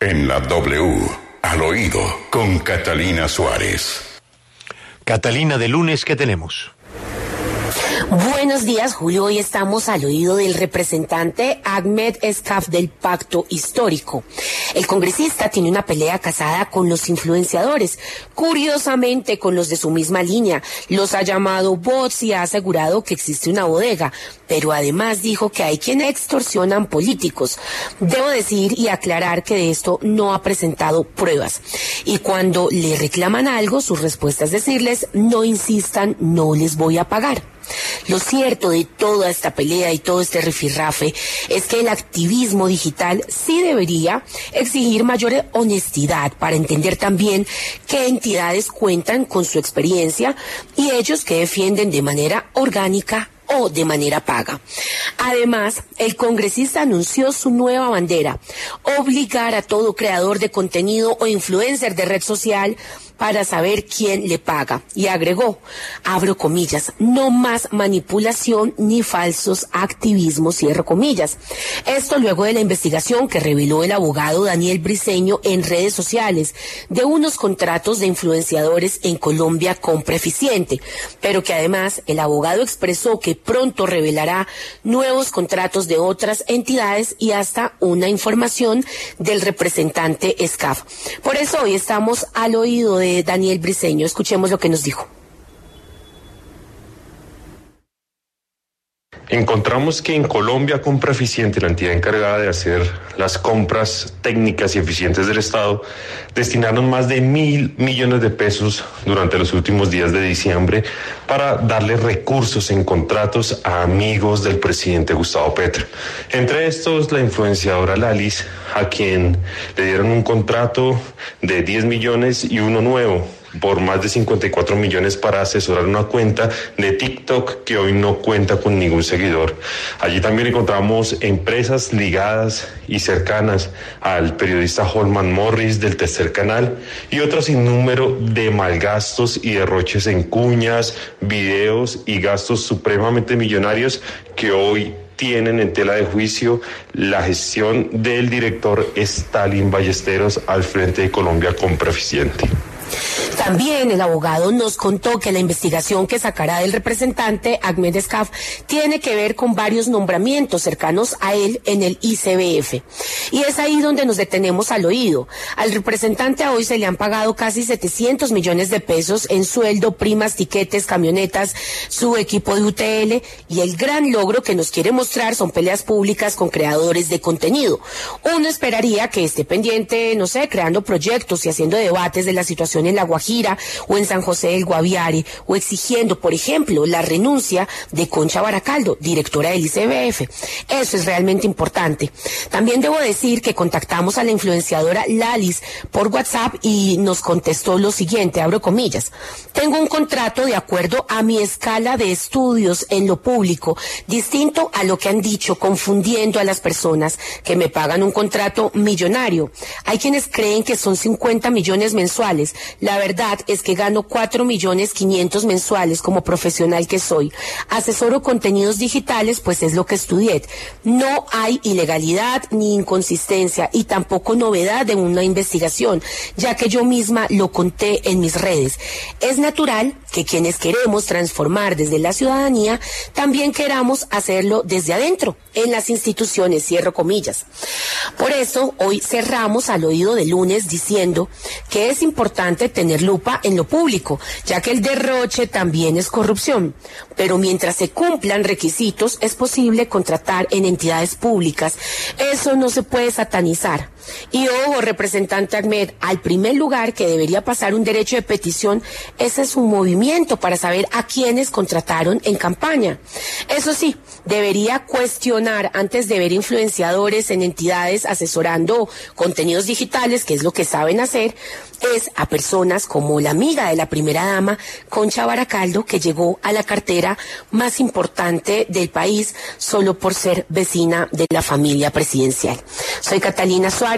En la W, al oído, con Catalina Suárez. Catalina, de lunes, ¿qué tenemos? Buenos días, Julio. Hoy estamos al oído del representante Ahmed Escaf del Pacto Histórico. El congresista tiene una pelea casada con los influenciadores, curiosamente con los de su misma línea. Los ha llamado bots y ha asegurado que existe una bodega, pero además dijo que hay quienes extorsionan políticos. Debo decir y aclarar que de esto no ha presentado pruebas. Y cuando le reclaman algo, su respuesta es decirles, no insistan, no les voy a pagar. Lo cierto de toda esta pelea y todo este rifirrafe es que el activismo digital sí debería exigir mayor honestidad para entender también qué entidades cuentan con su experiencia y ellos que defienden de manera orgánica o de manera paga. Además, el congresista anunció su nueva bandera, obligar a todo creador de contenido o influencer de red social para saber quién le paga. Y agregó, abro comillas, no más manipulación ni falsos activismos, cierro comillas. Esto luego de la investigación que reveló el abogado Daniel Briceño en redes sociales de unos contratos de influenciadores en Colombia con Preficiente, pero que además el abogado expresó que pronto revelará nuevos contratos de otras entidades y hasta una información del representante SCAF. Por eso hoy estamos al oído de Daniel Briceño. Escuchemos lo que nos dijo. Encontramos que en Colombia Compra Eficiente, la entidad encargada de hacer las compras técnicas y eficientes del Estado, destinaron más de mil millones de pesos durante los últimos días de diciembre para darle recursos en contratos a amigos del presidente Gustavo Petro. Entre estos, la influenciadora Lalis, a quien le dieron un contrato de 10 millones y uno nuevo por más de 54 millones para asesorar una cuenta de TikTok que hoy no cuenta con ningún seguidor. Allí también encontramos empresas ligadas y cercanas al periodista Holman Morris del tercer canal y otro sinnúmero de malgastos y derroches en cuñas, videos y gastos supremamente millonarios que hoy tienen en tela de juicio la gestión del director Stalin Ballesteros al frente de Colombia Compra Eficiente. También el abogado nos contó que la investigación que sacará del representante Ahmed Escaf tiene que ver con varios nombramientos cercanos a él en el ICBF. Y es ahí donde nos detenemos al oído. Al representante a hoy se le han pagado casi 700 millones de pesos en sueldo, primas, tiquetes, camionetas, su equipo de UTL y el gran logro que nos quiere mostrar son peleas públicas con creadores de contenido. Uno esperaría que esté pendiente, no sé, creando proyectos y haciendo debates de la situación en La Guajira o en San José del Guaviare o exigiendo, por ejemplo, la renuncia de Concha Baracaldo, directora del ICBF. Eso es realmente importante. También debo decir que contactamos a la influenciadora Lalis por WhatsApp y nos contestó lo siguiente, abro comillas. Tengo un contrato de acuerdo a mi escala de estudios en lo público, distinto a lo que han dicho, confundiendo a las personas que me pagan un contrato millonario. Hay quienes creen que son 50 millones mensuales. La verdad es que gano 4 millones 500 mensuales como profesional que soy. Asesoro contenidos digitales, pues es lo que estudié. No hay ilegalidad ni inconsistencia y tampoco novedad de una investigación, ya que yo misma lo conté en mis redes. Es natural que quienes queremos transformar desde la ciudadanía, también queramos hacerlo desde adentro, en las instituciones, cierro comillas. Por eso, hoy cerramos al oído de lunes diciendo que es importante tener lupa en lo público, ya que el derroche también es corrupción. Pero mientras se cumplan requisitos, es posible contratar en entidades públicas. Eso no se puede satanizar. Y ojo, representante Ahmed, al primer lugar que debería pasar un derecho de petición, ese es un movimiento para saber a quiénes contrataron en campaña. Eso sí, debería cuestionar antes de ver influenciadores en entidades asesorando contenidos digitales, que es lo que saben hacer, es a personas como la amiga de la primera dama, Concha Baracaldo, que llegó a la cartera más importante del país solo por ser vecina de la familia presidencial. Soy Catalina Suárez,